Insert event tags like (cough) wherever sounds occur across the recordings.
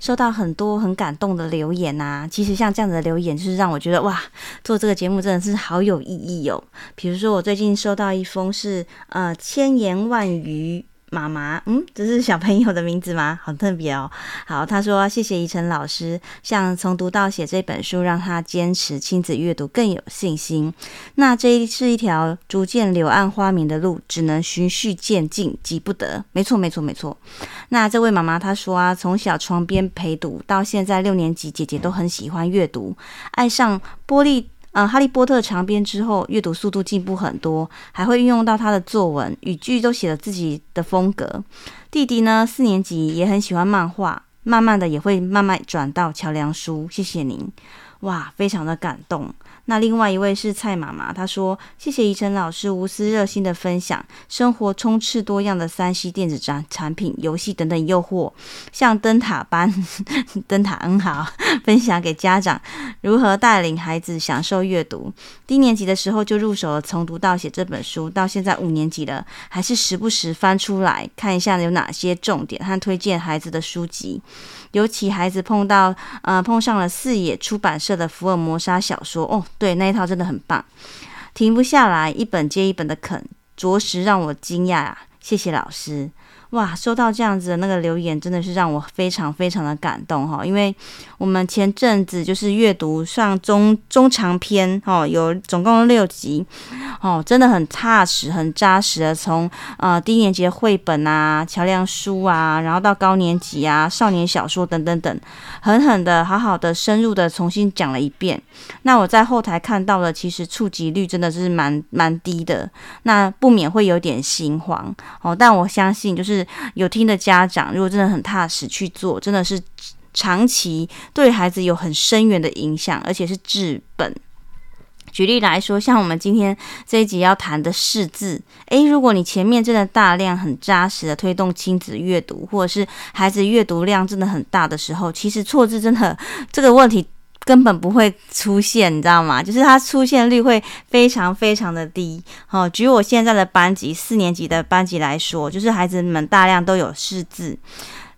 收到很多很感动的留言呐、啊，其实像这样子的留言，就是让我觉得哇，做这个节目真的是好有意义哦。比如说，我最近收到一封是呃千言万语。妈妈，嗯，这是小朋友的名字吗？(laughs) 好特别哦。好，他说谢谢宜晨老师，像从读到写这本书，让他坚持亲子阅读更有信心。那这是一条逐渐柳暗花明的路，只能循序渐进，急不得。没错，没错，没错。那这位妈妈她说啊，从小床边陪读到现在六年级，姐姐都很喜欢阅读，爱上玻璃。嗯，哈利波特长篇之后，阅读速度进步很多，还会运用到他的作文，语句都写了自己的风格。弟弟呢，四年级也很喜欢漫画，慢慢的也会慢慢转到桥梁书。谢谢您，哇，非常的感动。那另外一位是蔡妈妈，她说：“谢谢宜晨老师无私热心的分享，生活充斥多样的三 C 电子产产品、游戏等等诱惑，像灯塔般 (laughs) 灯塔很好，分享给家长如何带领孩子享受阅读。低年级的时候就入手了《从读到写》这本书，到现在五年级了，还是时不时翻出来看一下有哪些重点和推荐孩子的书籍。尤其孩子碰到呃碰上了四野出版社的福尔摩沙小说哦。”对，那一套真的很棒，停不下来，一本接一本的啃，着实让我惊讶啊！谢谢老师。哇，收到这样子的那个留言，真的是让我非常非常的感动哈！因为我们前阵子就是阅读上中中长篇哦，有总共六集哦，真的很踏实、很扎实的从呃低年级的绘本啊、桥梁书啊，然后到高年级啊、少年小说等等等，狠狠的、好好的、深入的重新讲了一遍。那我在后台看到了，其实触及率真的是蛮蛮低的，那不免会有点心慌哦。但我相信就是。有听的家长，如果真的很踏实去做，真的是长期对孩子有很深远的影响，而且是治本。举例来说，像我们今天这一集要谈的识字，诶，如果你前面真的大量很扎实的推动亲子阅读，或者是孩子阅读量真的很大的时候，其实错字真的 (laughs) 这个问题。根本不会出现，你知道吗？就是它出现率会非常非常的低。好，举我现在的班级四年级的班级来说，就是孩子们大量都有识字，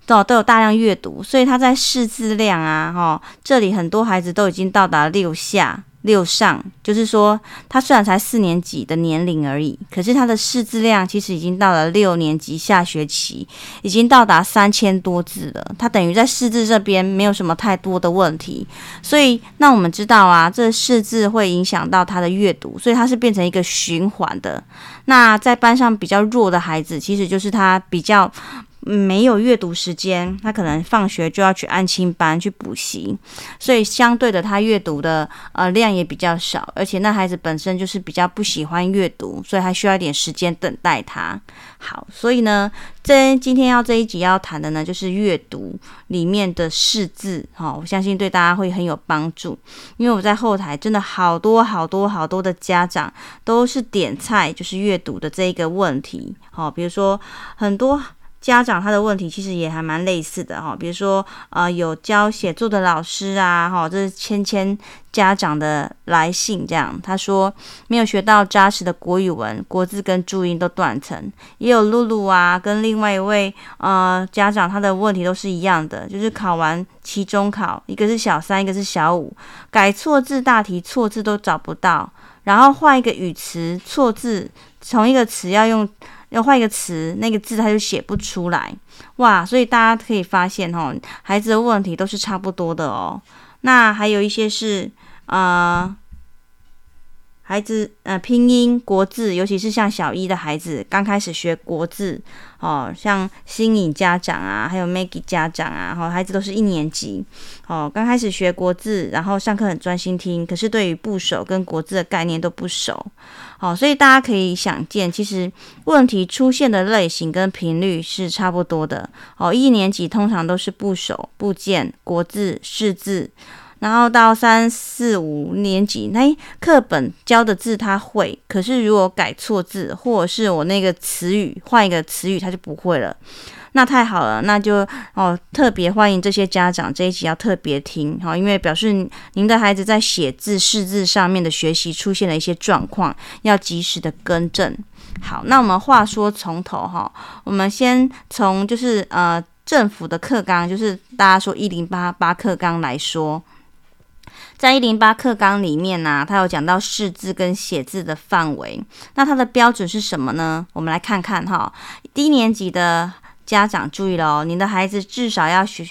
都都有大量阅读，所以他在识字量啊，哈，这里很多孩子都已经到达六下。六上，就是说，他虽然才四年级的年龄而已，可是他的识字量其实已经到了六年级下学期，已经到达三千多字了。他等于在识字这边没有什么太多的问题，所以那我们知道啊，这识字会影响到他的阅读，所以他是变成一个循环的。那在班上比较弱的孩子，其实就是他比较。没有阅读时间，他可能放学就要去安亲班去补习，所以相对的，他阅读的呃量也比较少，而且那孩子本身就是比较不喜欢阅读，所以还需要一点时间等待他。好，所以呢，这今天要这一集要谈的呢，就是阅读里面的识字，哈，我相信对大家会很有帮助，因为我在后台真的好多好多好多的家长都是点菜，就是阅读的这一个问题，好，比如说很多。家长他的问题其实也还蛮类似的哈，比如说呃有教写作的老师啊哈，这是芊芊家长的来信这样，他说没有学到扎实的国语文，国字跟注音都断层。也有露露啊，跟另外一位呃家长他的问题都是一样的，就是考完期中考，一个是小三，一个是小五，改错字大题错字都找不到，然后换一个语词错字，同一个词要用。要换一个词，那个字他就写不出来，哇！所以大家可以发现哦，孩子的问题都是差不多的哦。那还有一些是，啊，孩子，呃，拼音国字，尤其是像小一的孩子，刚开始学国字，哦，像新颖家长啊，还有 Maggie 家长啊，哈，孩子都是一年级，哦，刚开始学国字，然后上课很专心听，可是对于部首跟国字的概念都不熟，哦，所以大家可以想见，其实问题出现的类型跟频率是差不多的，哦，一年级通常都是部首、部件、国字、识字。然后到三四五年级，那课本教的字他会，可是如果改错字，或者是我那个词语换一个词语，他就不会了。那太好了，那就哦特别欢迎这些家长这一集要特别听哈，因为表示您的孩子在写字识字上面的学习出现了一些状况，要及时的更正。好，那我们话说从头哈，我们先从就是呃政府的课纲，就是大家说一零八八课纲来说。在一零八课纲里面呢、它有讲到识字跟写字的范围。那它的标准是什么呢？我们来看看哈。低年级的家长注意了哦，您的孩子至少要学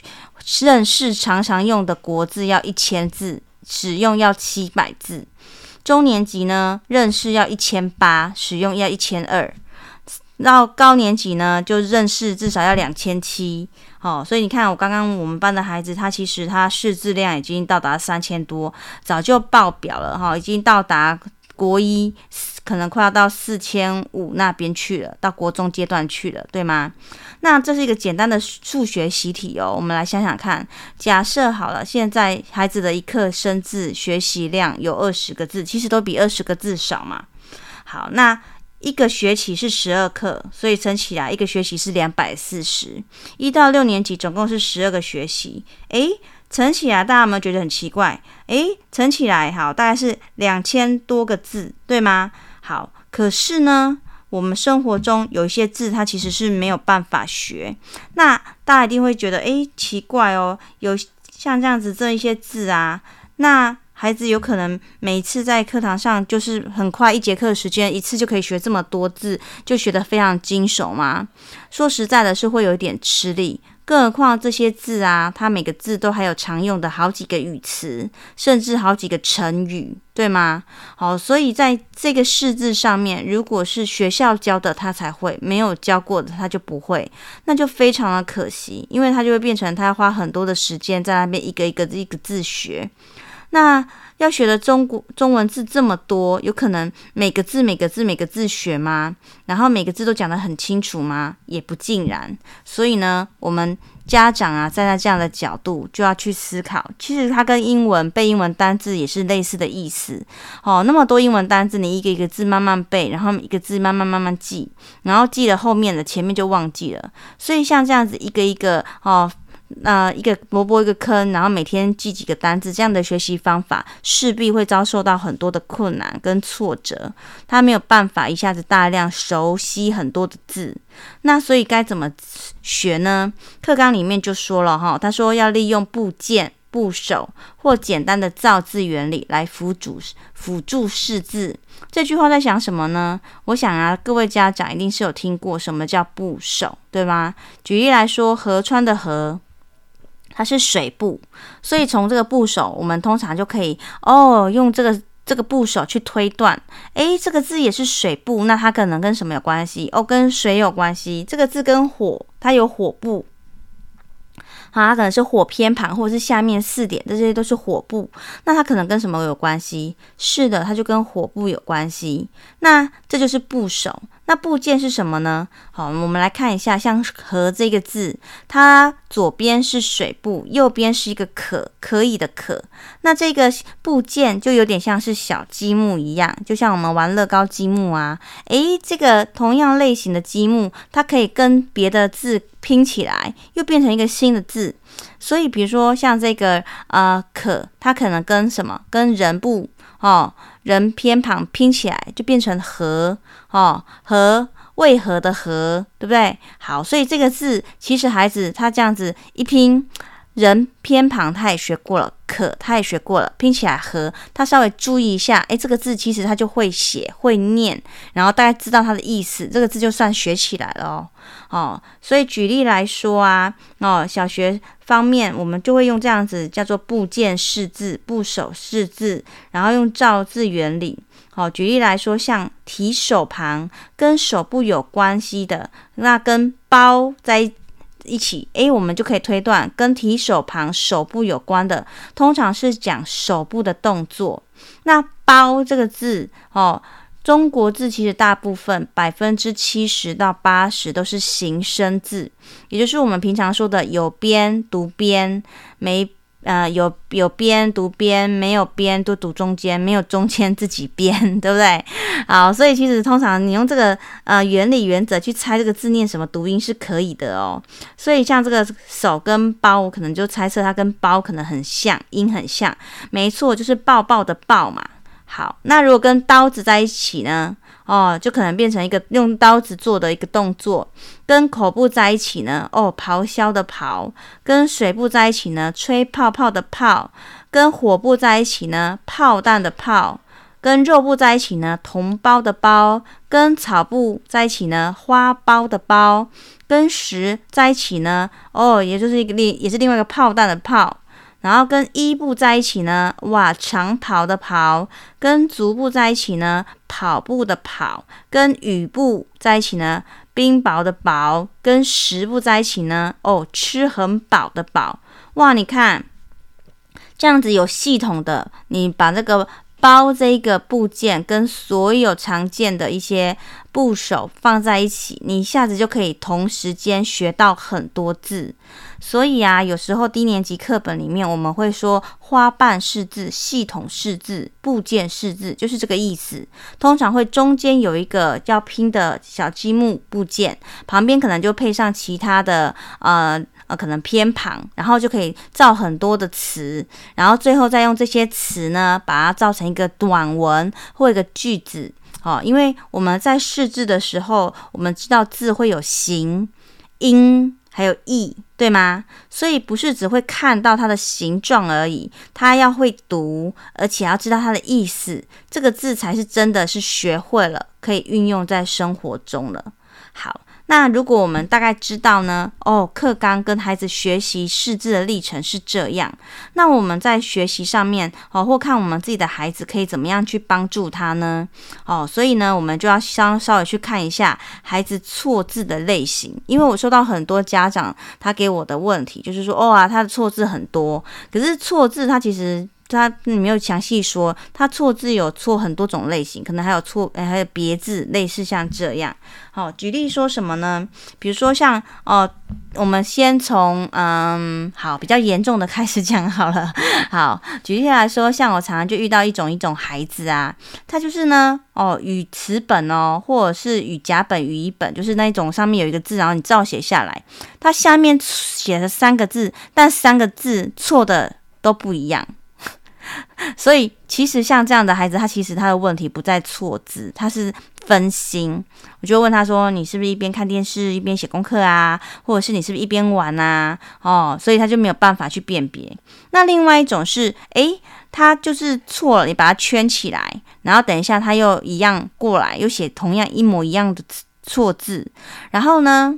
认识常常用的国字要一千字，使用要七百字。中年级呢，认识要一千八，使用要一千二。到高年级呢，就认识至少要两千七。哦，所以你看，我刚刚我们班的孩子，他其实他识字量已经到达三千多，早就爆表了哈、已经到达国一，可能快要到四千五那边去了，到国中阶段去了，对吗？那这是一个简单的数学习题哦，我们来想想看，假设好了，现在孩子的一课生字学习量有二十个字，其实都比二十个字少嘛。好，那。一个学期是十二课，所以乘起来一个学期是两百四十。一到六年级总共是十二个学期，诶，乘起来大家有没有觉得很奇怪？诶，乘起来好，大概是两千多个字，对吗？好，可是呢，我们生活中有一些字，它其实是没有办法学。那大家一定会觉得，诶，奇怪哦，有像这样子这一些字啊，那。孩子有可能每次在课堂上就是很快一节课的时间，一次就可以学这么多字，就学得非常精熟吗？说实在的，是会有一点吃力。更何况这些字啊，它每个字都还有常用的好几个语词，甚至好几个成语，对吗？好，所以在这个识字上面，如果是学校教的，他才会；没有教过的，他就不会，那就非常的可惜，因为他就会变成他要花很多的时间在那边一个一个一个字学。那要学的中国中文字这么多，有可能每个字每个字每个字学吗？然后每个字都讲得很清楚吗？也不尽然。所以呢，我们家长啊，站在这样的角度就要去思考，其实它跟英文背英文单字也是类似的意思。哦，那么多英文单字，你一个一个字慢慢背，然后一个字慢慢慢慢记，然后记了后面的，前面就忘记了。所以像这样子一个一个哦。那、一个萝卜一个坑，然后每天记几个单字，这样的学习方法势必会遭受到很多的困难跟挫折。他没有办法一下子大量熟悉很多的字，那所以该怎么学呢？课纲里面就说了哈，他说要利用部件、部首或简单的造字原理来辅助辅助识字。这句话在讲什么呢？我想啊，各位家长一定是有听过什么叫部首，对吗？举例来说，河川的河。它是水部，所以从这个部首，我们通常就可以哦，用这个这个部首去推断，诶，这个字也是水部，那它可能跟什么有关系？哦，跟水有关系。这个字跟火，它有火部。好，它可能是火偏旁，或者是下面四点，这些都是火部。那它可能跟什么有关系？是的，它就跟火部有关系。那这就是部首。那部件是什么呢？好，我们来看一下，像“河”这个字，它左边是水部，右边是一个可，可以的“可”。那这个部件就有点像是小积木一样，就像我们玩乐高积木啊。诶，这个同样类型的积木，它可以跟别的字拼起来，又变成一个新的字。所以，比如说像这个呃“可”，它可能跟什么？跟人部哦。人偏旁拼起来就变成和哦，和为何的和，对不对？好，所以这个字其实孩子他这样子一拼，人偏旁他也学过了，可他也学过了，拼起来和他稍微注意一下，诶，这个字其实他就会写会念，然后大概知道它的意思，这个字就算学起来了哦。哦，所以举例来说啊，哦，小学方面我们就会用这样子叫做部件识字、部首识字，然后用造字原理。哦，举例来说，像提手旁跟手部有关系的，那跟包在一起，诶，我们就可以推断跟提手旁手部有关的，通常是讲手部的动作。那包这个字，哦，中国字其实大部分百分之七十到八十都是形声字，也就是我们平常说的有边读边没。呃，有有边读边，没有边都读中间，没有中间自己编，(laughs) 对不对？好，所以其实通常你用这个呃原理原则去猜这个字念什么读音是可以的哦。所以像这个手跟包，我可能就猜测它跟包可能很像，音很像。没错，就是抱抱的抱嘛。好，那如果跟刀子在一起呢？哦，就可能变成一个用刀子做的一个动作，跟口部在一起呢，哦，咆哮的咆；跟水部在一起呢，吹泡泡的泡；跟火部在一起呢，炮弹的炮；跟肉部在一起呢，同胞的胞；跟草部在一起呢，花苞的苞；跟石在一起呢，哦，也就是一个另，也是另外一个炮弹的炮。然后跟衣部在一起呢，哇，长袍的袍；跟足部在一起呢，跑步的跑；跟雨部在一起呢，冰雹的雹；跟食部在一起呢，哦，吃很饱的饱。哇，你看这样子有系统的，你把这个。包这一个部件跟所有常见的一些部首放在一起，你一下子就可以同时间学到很多字。所以啊，有时候低年级课本里面我们会说花瓣识字、系统识字、部件识字，就是这个意思。通常会中间有一个要拼的小积木部件，旁边可能就配上其他的呃。呃，可能偏旁，然后就可以造很多的词，然后最后再用这些词呢，把它造成一个短文或一个句子。哦，因为我们在识字的时候，我们知道字会有形、音，还有义，对吗？所以不是只会看到它的形状而已，它要会读，而且要知道它的意思，这个字才是真的是学会了，可以运用在生活中了。好。那如果我们大概知道呢，哦，课纲跟孩子学习识字的历程是这样，那我们在学习上面哦，或看我们自己的孩子可以怎么样去帮助他呢？哦，所以呢，我们就要稍稍微去看一下孩子错字的类型，因为我收到很多家长他给我的问题就是说，哦啊，他的错字很多，可是错字他其实。他没有详细说，他错字有错很多种类型，可能还有错，哎，还有别字，类似像这样。好，举例说什么呢？比如说像哦、我们先从嗯，好，比较严重的开始讲好了。好，举例来说，像我常常就遇到一种一种孩子啊，他就是呢，哦，语词本哦，或者是语甲本、语乙本，就是那种上面有一个字，然后你照写下来，他下面写了三个字，但三个字错的都不一样。(laughs) 所以，其实像这样的孩子，他其实他的问题不在错字，他是分心。我就问他说：“你是不是一边看电视一边写功课啊？或者是你是不是一边玩啊？”哦，所以他就没有办法去辨别。那另外一种是，诶，他就是错了，你把它圈起来，然后等一下他又一样过来，又写同样一模一样的错字，然后呢，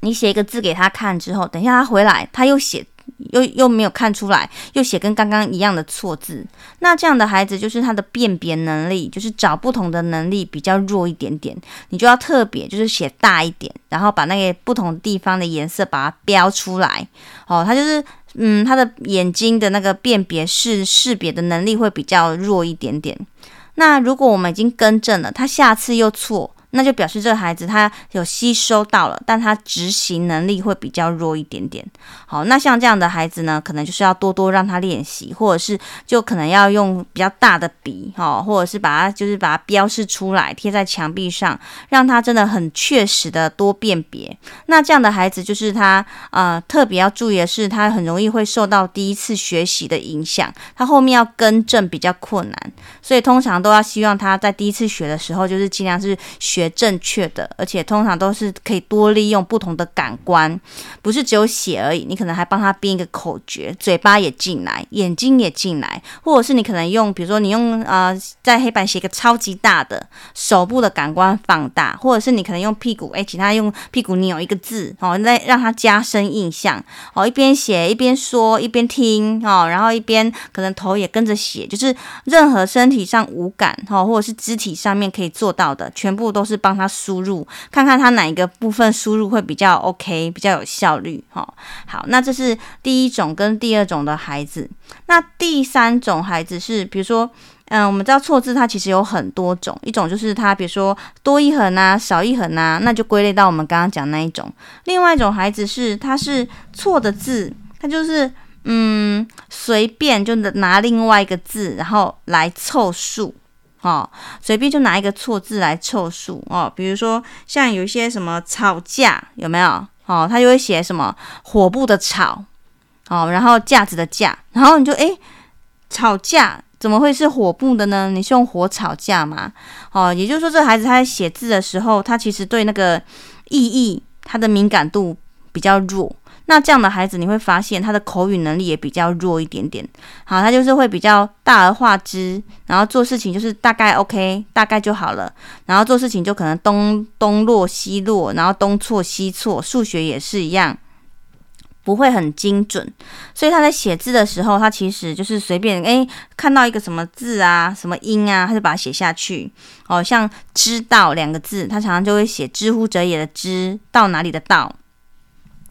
你写一个字给他看之后，等一下他回来，他又写。又又没有看出来，又写跟刚刚一样的错字，那这样的孩子就是他的辨别能力，就是找不同的能力比较弱一点点，你就要特别就是写大一点，然后把那个不同地方的颜色把它标出来。哦，他就是嗯，他的眼睛的那个辨别是识别的能力会比较弱一点点。那如果我们已经更正了，他下次又错。那就表示这个孩子他有吸收到了，但他执行能力会比较弱一点点。好，那像这样的孩子呢，可能就是要多多让他练习，或者是就可能要用比较大的笔，哈，或者是把它就是把它标示出来，贴在墙壁上，让他真的很确实的多辨别。那这样的孩子就是他呃特别要注意的是，他很容易会受到第一次学习的影响，他后面要更正比较困难，所以通常都要希望他在第一次学的时候，就是尽量是学。学正确的，而且通常都是可以多利用不同的感官，不是只有写而已。你可能还帮他编一个口诀，嘴巴也进来，眼睛也进来，或者是你可能用，比如说你用呃在黑板写一个超级大的手部的感官放大，或者是你可能用屁股，哎，其他用屁股扭一个字哦，再让他加深印象哦，一边写一边说一边听哦，然后一边可能头也跟着写，就是任何身体上无感哈，或者是肢体上面可以做到的，全部都是是帮他输入，看看他哪一个部分输入会比较 OK，比较有效率哈。好，那这是第一种跟第二种的孩子。那第三种孩子是，比如说，嗯，我们知道错字它其实有很多种，一种就是它比如说多一横啊，少一横啊，那就归类到我们刚刚讲那一种。另外一种孩子是，他是错的字，他就是。嗯，随便就拿另外一个字，然后来凑数，哦，随便就拿一个错字来凑数，哦，比如说像有一些什么吵架，有没有？哦，他就会写什么火部的吵，哦，然后架子的架，然后你就诶，吵架怎么会是火部的呢？你是用火吵架吗？哦，也就是说，这孩子他在写字的时候，他其实对那个意义，他的敏感度比较弱。那这样的孩子，你会发现他的口语能力也比较弱一点点。好，他就是会比较大而化之，然后做事情就是大概 OK，大概就好了。然后做事情就可能东东落西落，然后东错西错。数学也是一样，不会很精准。所以他在写字的时候，他其实就是随便诶，看到一个什么字啊，什么音啊，他就把它写下去。哦，像知道两个字，他常常就会写知乎者也的知，到哪里的到。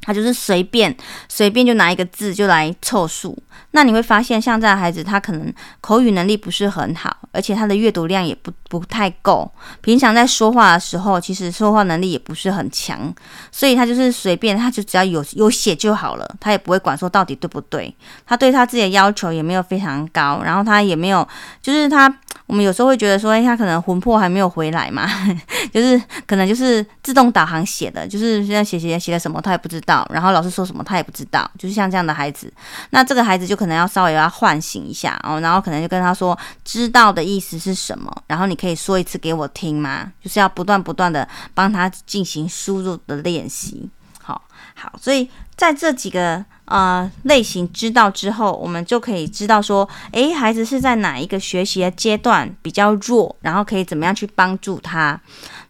他就是随便随便就拿一个字就来凑数，那你会发现像这样的孩子，他可能口语能力不是很好，而且他的阅读量也不不太够。平常在说话的时候，其实说话能力也不是很强，所以他就是随便，他就只要有有写就好了，他也不会管说到底对不对。他对他自己的要求也没有非常高，然后他也没有，就是他。我们有时候会觉得说，哎，他可能魂魄还没有回来嘛，(laughs) 就是可能就是自动导航写的，就是现在写写写了什么他也不知道，然后老师说什么他也不知道，就是像这样的孩子，那这个孩子就可能要稍微要唤醒一下哦，然后可能就跟他说，知道的意思是什么，然后你可以说一次给我听吗？就是要不断不断的帮他进行输入的练习，好，好，所以在这几个。呃，类型知道之后，我们就可以知道说，诶，孩子是在哪一个学习的阶段比较弱，然后可以怎么样去帮助他。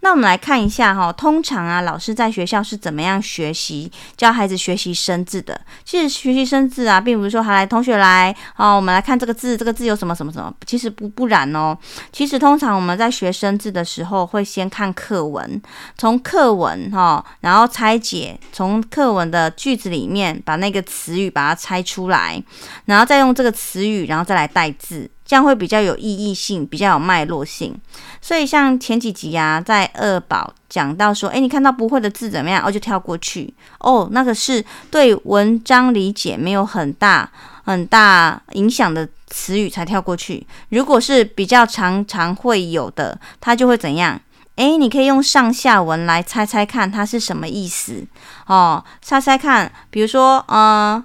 那我们来看一下哈，通常啊，老师在学校是怎么样学习教孩子学习生字的？其实学习生字啊，并不是说，好来同学来哦，我们来看这个字，这个字有什么什么什么。其实不不然哦，其实通常我们在学生字的时候，会先看课文，从课文哈，然后拆解，从课文的句子里面把那个词语把它拆出来，然后再用这个词语，然后再来带字。这样会比较有意义性，比较有脉络性。所以像前几集啊，在二宝讲到说，诶，你看到不会的字怎么样？哦，就跳过去。哦，那个是对文章理解没有很大很大影响的词语才跳过去。如果是比较常常会有的，它就会怎样？诶，你可以用上下文来猜猜看它是什么意思哦。猜猜看，比如说，嗯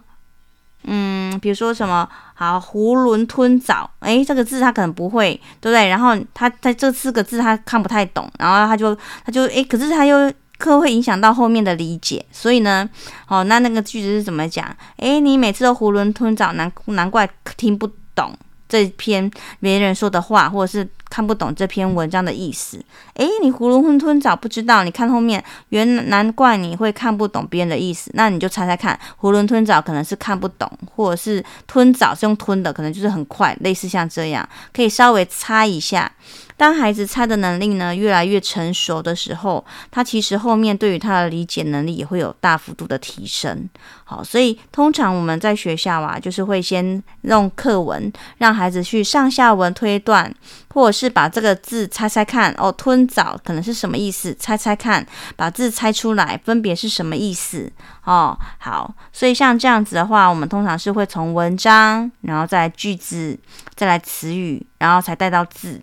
嗯，比如说什么？好，囫囵吞枣，诶，这个字他可能不会，对不对？然后他在这四个字他看不太懂，然后他就他就诶，可是他又可会影响到后面的理解，所以呢，哦，那那个句子是怎么讲？诶，你每次都囫囵吞枣，难难怪听不懂这篇别人说的话，或者是。看不懂这篇文章的意思，诶，你囫囵吞枣不知道，你看后面，原难怪你会看不懂别人的意思，那你就猜猜看，囫囵吞枣可能是看不懂，或者是吞枣是用吞的，可能就是很快，类似像这样，可以稍微猜一下。当孩子猜的能力呢越来越成熟的时候，他其实后面对于他的理解能力也会有大幅度的提升。好，所以通常我们在学校啊，就是会先用课文让孩子去上下文推断，或者是把这个字猜猜看哦，吞枣可能是什么意思？猜猜看，把字猜出来，分别是什么意思？哦，好，所以像这样子的话，我们通常是会从文章，然后再句子，再来词语，然后才带到字。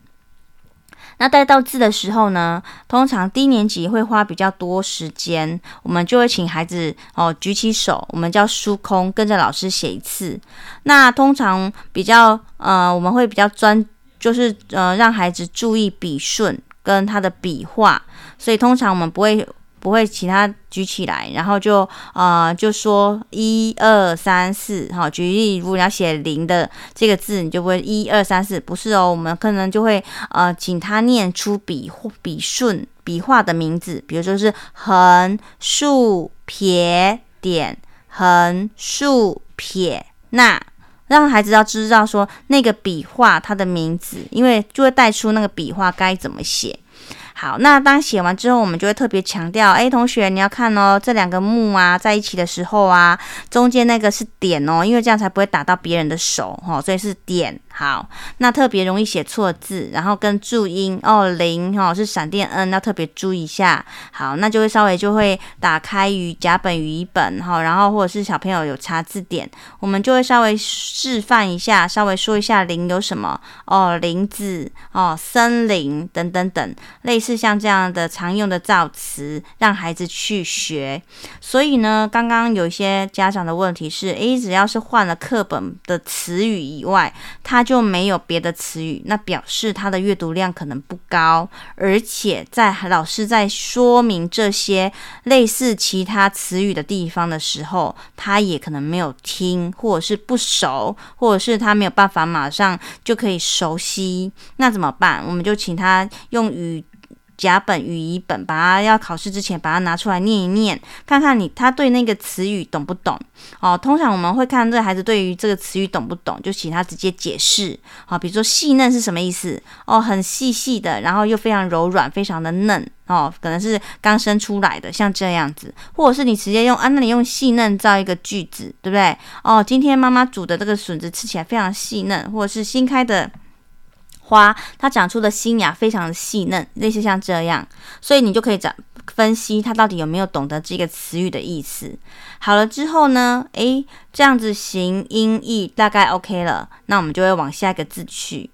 那带到字的时候呢，通常低年级会花比较多时间，我们就会请孩子哦举起手，我们叫书空，跟着老师写一次。那通常比较呃，我们会比较专，就是呃让孩子注意笔顺跟他的笔画，所以通常我们不会。不会，其他举起来，然后就呃就说一二三四，好，举例，如果你要写零的这个字，你就不会一二三四，不是哦，我们可能就会呃请他念出笔笔顺笔画的名字，比如说是横竖撇点横竖撇，那让孩子要知道说那个笔画它的名字，因为就会带出那个笔画该怎么写。好，那当写完之后，我们就会特别强调，哎，同学你要看哦，这两个木啊在一起的时候啊，中间那个是点哦，因为这样才不会打到别人的手哈、哦，所以是点。好，那特别容易写错字，然后跟注音哦，零、哦、是闪电 N，要特别注意一下。好，那就会稍微就会打开语甲本语义本哈、然后或者是小朋友有查字典，我们就会稍微示范一下，稍微说一下零有什么哦，林子哦，森林等等等，类似像这样的常用的造词，让孩子去学。所以呢，刚刚有一些家长的问题是，诶，只要是换了课本的词语以外，他他就没有别的词语，那表示他的阅读量可能不高，而且在老师在说明这些类似其他词语的地方的时候，他也可能没有听，或者是不熟，或者是他没有办法马上就可以熟悉，那怎么办？我们就请他用语。甲本与乙本，把它要考试之前把它拿出来念一念，看看你他对那个词语懂不懂哦。通常我们会看这个孩子对于这个词语懂不懂，就请他直接解释。好、哦，比如说细嫩是什么意思？哦，很细细的，然后又非常柔软，非常的嫩哦，可能是刚生出来的，像这样子，或者是你直接用啊，那你用细嫩造一个句子，对不对？哦，今天妈妈煮的这个笋子吃起来非常细嫩，或者是新开的。花，它长出的新芽非常的细嫩，类似像这样，所以你就可以找分析它到底有没有懂得这个词语的意思。好了之后呢，诶，这样子形音义大概 OK 了，那我们就会往下一个字去。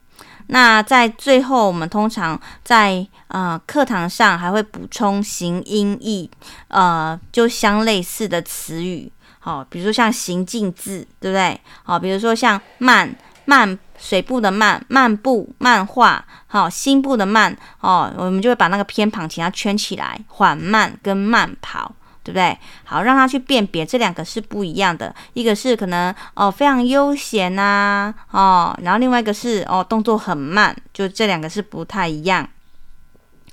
那在最后，我们通常在呃课堂上还会补充形音义，呃，就相类似的词语，好、比如说像行进字，对不对？好、比如说像慢慢。水部的慢，慢步，漫画，好，心部的慢，哦，我们就会把那个偏旁请它圈起来，缓慢跟慢跑，对不对？好，让他去辨别这两个是不一样的，一个是可能哦非常悠闲呐、哦，然后另外一个是哦动作很慢，就这两个是不太一样。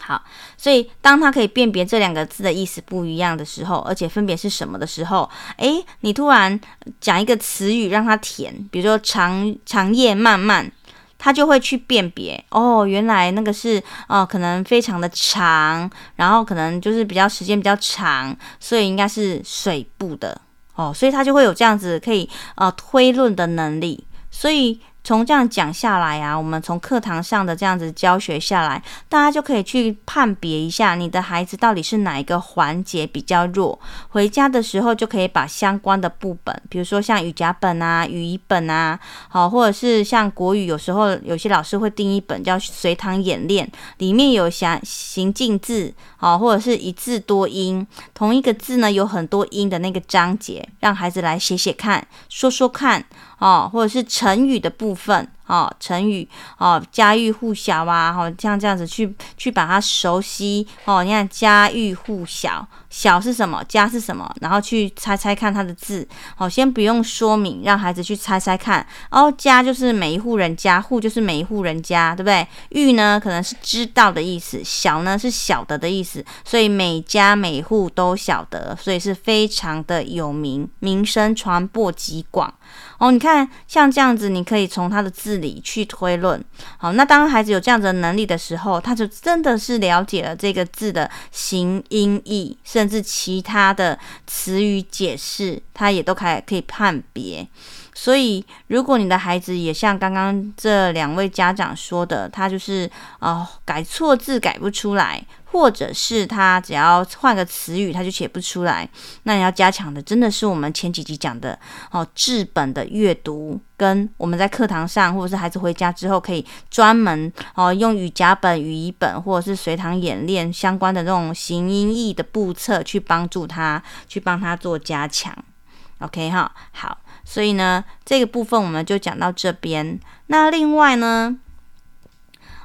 好，所以当他可以辨别这两个字的意思不一样的时候，而且分别是什么的时候，诶，你突然讲一个词语让他填，比如说长长夜漫漫，他就会去辨别哦，原来那个是哦，可能非常的长，然后可能就是比较时间比较长，所以应该是水部的哦，所以他就会有这样子可以呃推论的能力，所以。从这样讲下来啊，我们从课堂上的这样子教学下来，大家就可以去判别一下你的孩子到底是哪一个环节比较弱。回家的时候就可以把相关的部本，比如说像语甲本啊、语义本啊，好，或者是像国语，有时候有些老师会订一本叫随堂演练，里面有详行进字，好，或者是一字多音，同一个字呢有很多音的那个章节，让孩子来写写看，说说看。哦，或者是成语的部分。哦，成语哦，家喻户晓啊，好、哦、像这样子去去把它熟悉哦。你看家喻户晓，晓是什么？家是什么？然后去猜猜看它的字。好、哦，先不用说明，让孩子去猜猜看。哦，家就是每一户人家，户就是每一户人家，对不对？喻呢，可能是知道的意思；晓呢，是晓得的意思。所以每家每户都晓得，所以是非常的有名，名声传播极广。哦，你看像这样子，你可以从他的字。里去推论，好，那当孩子有这样子的能力的时候，他就真的是了解了这个字的形音义，甚至其他的词语解释，他也都可以可以判别。所以，如果你的孩子也像刚刚这两位家长说的，他就是哦改错字改不出来，或者是他只要换个词语他就写不出来，那你要加强的真的是我们前几集讲的哦制本的阅读，跟我们在课堂上或者是孩子回家之后可以专门哦用语甲本、语义本或者是随堂演练相关的这种形音义的步骤去帮助他，去帮他做加强。OK 哈，好。所以呢，这个部分我们就讲到这边。那另外呢，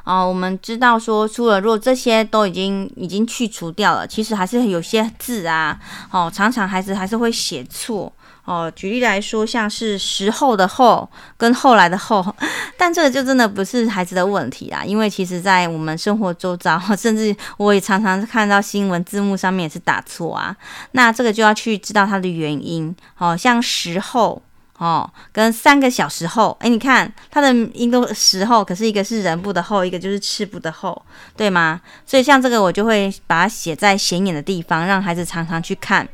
哦，我们知道说，除了如果这些都已经已经去除掉了，其实还是有些字啊，哦，常常孩子还是会写错。哦，举例来说，像是时候的后跟后来的后，(laughs) 但这个就真的不是孩子的问题啦，因为其实在我们生活周遭，(laughs) 甚至我也常常看到新闻字幕上面也是打错啊，那这个就要去知道它的原因。哦，像时候。哦，跟三个小时后，哎，你看它的音都时候，可是一个是人部的后，一个就是赤部的后，对吗？所以像这个我就会把它写在显眼的地方，让孩子常常去看。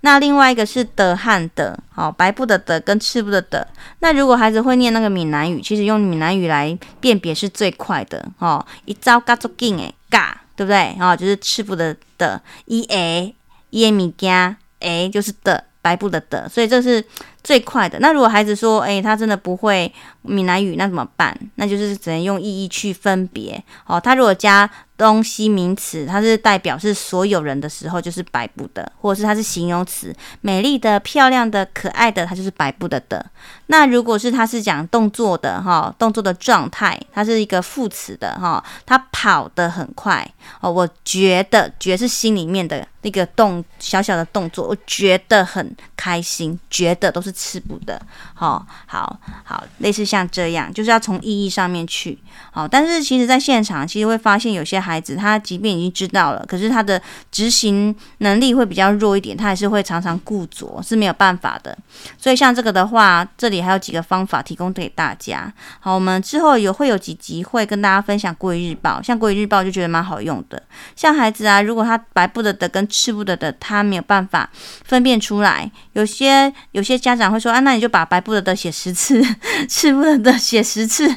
那另外一个是的和的，哦，白部的的跟赤部的的。那如果孩子会念那个闽南语，其实用闽南语来辨别是最快的。哦，一招嘎足劲诶，嘎，对不对？哦，就是赤部的的，一诶，一诶米加，诶就是的，白部的的，所以这是。最快的。那如果孩子说，诶，他真的不会闽南语，那怎么办？那就是只能用意义去分别。哦，他如果加东西名词，它是代表是所有人的时候，就是白部的；或者是它是形容词，美丽的、漂亮的、可爱的，它就是白部的的。那如果是他是讲动作的，哈，动作的状态，它是一个副词的，哈，他跑得很快。哦，我觉得，觉是心里面的那个动小小的动作，我觉得很开心，觉得都是。赤部的，好好好，类似像这样，就是要从意义上面去，好，但是其实在现场，其实会发现有些孩子，他即便已经知道了，可是他的执行能力会比较弱一点，他还是会常常固着，是没有办法的。所以像这个的话，这里还有几个方法提供给大家。好，我们之后有会有几集会跟大家分享国语日报，像国语日报就觉得蛮好用的。像孩子啊，如果他白不的的跟赤部的的，他没有办法分辨出来，有些有些家长。会说啊，那你就把白布的的写十次，赤布的的写十次，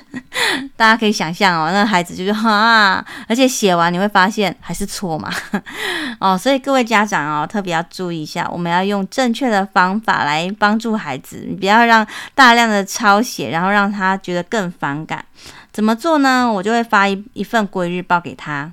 大家可以想象哦，那孩子就说啊，而且写完你会发现还是错嘛，哦，所以各位家长哦，特别要注意一下，我们要用正确的方法来帮助孩子，你不要让大量的抄写，然后让他觉得更反感。怎么做呢？我就会发一一份国语日报给他。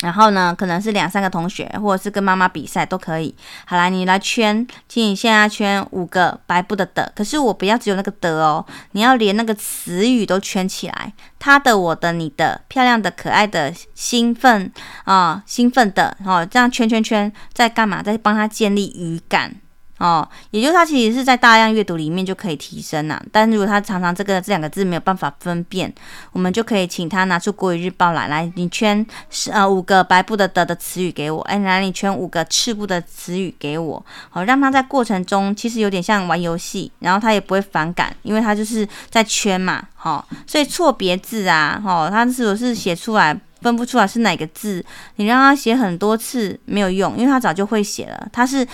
然后呢，可能是两三个同学，或者是跟妈妈比赛都可以。好啦，你来圈，请你现在圈五个白布的的。可是我不要只有那个的哦，你要连那个词语都圈起来。他的、我的、你的、漂亮的、可爱的、兴奋啊、兴奋的哦，这样圈圈圈，在干嘛？在帮他建立语感。哦，也就是他其实是在大量阅读里面就可以提升呐。但如果他常常这个这两个字没有办法分辨，我们就可以请他拿出国语日报来，来你圈十呃五个白部的的的词语给我，哎，来你圈五个赤部的词语给我，好，让他在过程中其实有点像玩游戏，然后他也不会反感，因为他就是在圈嘛，好，所以错别字啊，哈，他如果是写出来分不出来是哪个字，你让他写很多次没有用，因为他早就会写了，他是。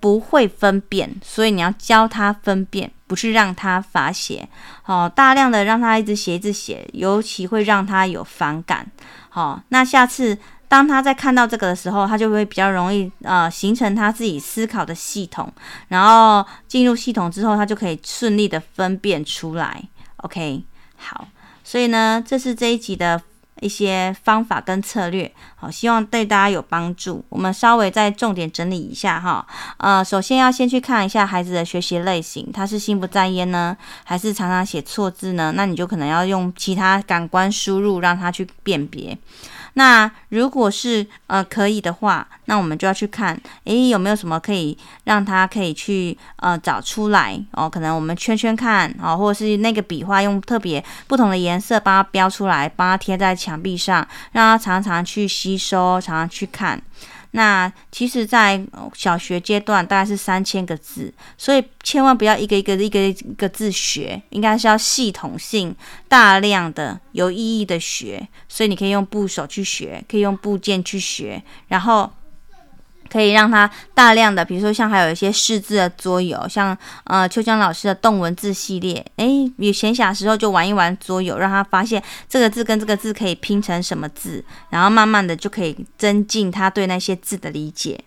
不会分辨，所以你要教他分辨，不是让他罚写。好、哦，大量的让他一直写一直写，尤其会让他有反感。好、哦，那下次当他在看到这个的时候，他就会比较容易呃形成他自己思考的系统，然后进入系统之后，他就可以顺利的分辨出来。OK，好，所以呢，这是这一集的。一些方法跟策略，好，希望对大家有帮助。我们稍微再重点整理一下哈，呃，首先要先去看一下孩子的学习类型，他是心不在焉呢，还是常常写错字呢？那你就可能要用其他感官输入让他去辨别。那如果是呃可以的话，那我们就要去看，诶，有没有什么可以让他可以去呃找出来哦？可能我们圈圈看哦，或者是那个笔画用特别不同的颜色帮他标出来，帮他贴在墙壁上，让他常常去吸收，常常去看。那其实，在小学阶段大概是三千个字，所以千万不要一个一个一个一个字学，应该是要系统性、大量的、有意义的学。所以你可以用部首去学，可以用部件去学，然后。可以让他大量的，比如说像还有一些识字的桌游，像呃秋江老师的动文字系列，诶，有闲暇时候就玩一玩桌游，让他发现这个字跟这个字可以拼成什么字，然后慢慢的就可以增进他对那些字的理解。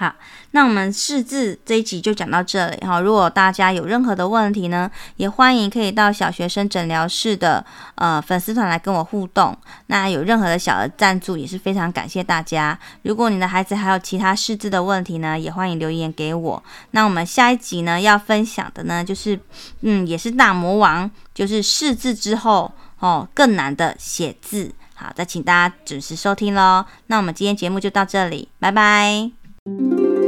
好，那我们识字这一集就讲到这里哈。如果大家有任何的问题呢，也欢迎可以到小学生诊疗室的呃粉丝团来跟我互动。那有任何的小额赞助也是非常感谢大家。如果你的孩子还有其他识字的问题呢，也欢迎留言给我。那我们下一集呢要分享的呢，就是嗯，也是大魔王，就是识字之后。哦，更难的写字。好，再请大家准时收听喽。那我们今天节目就到这里，拜拜。Thank you.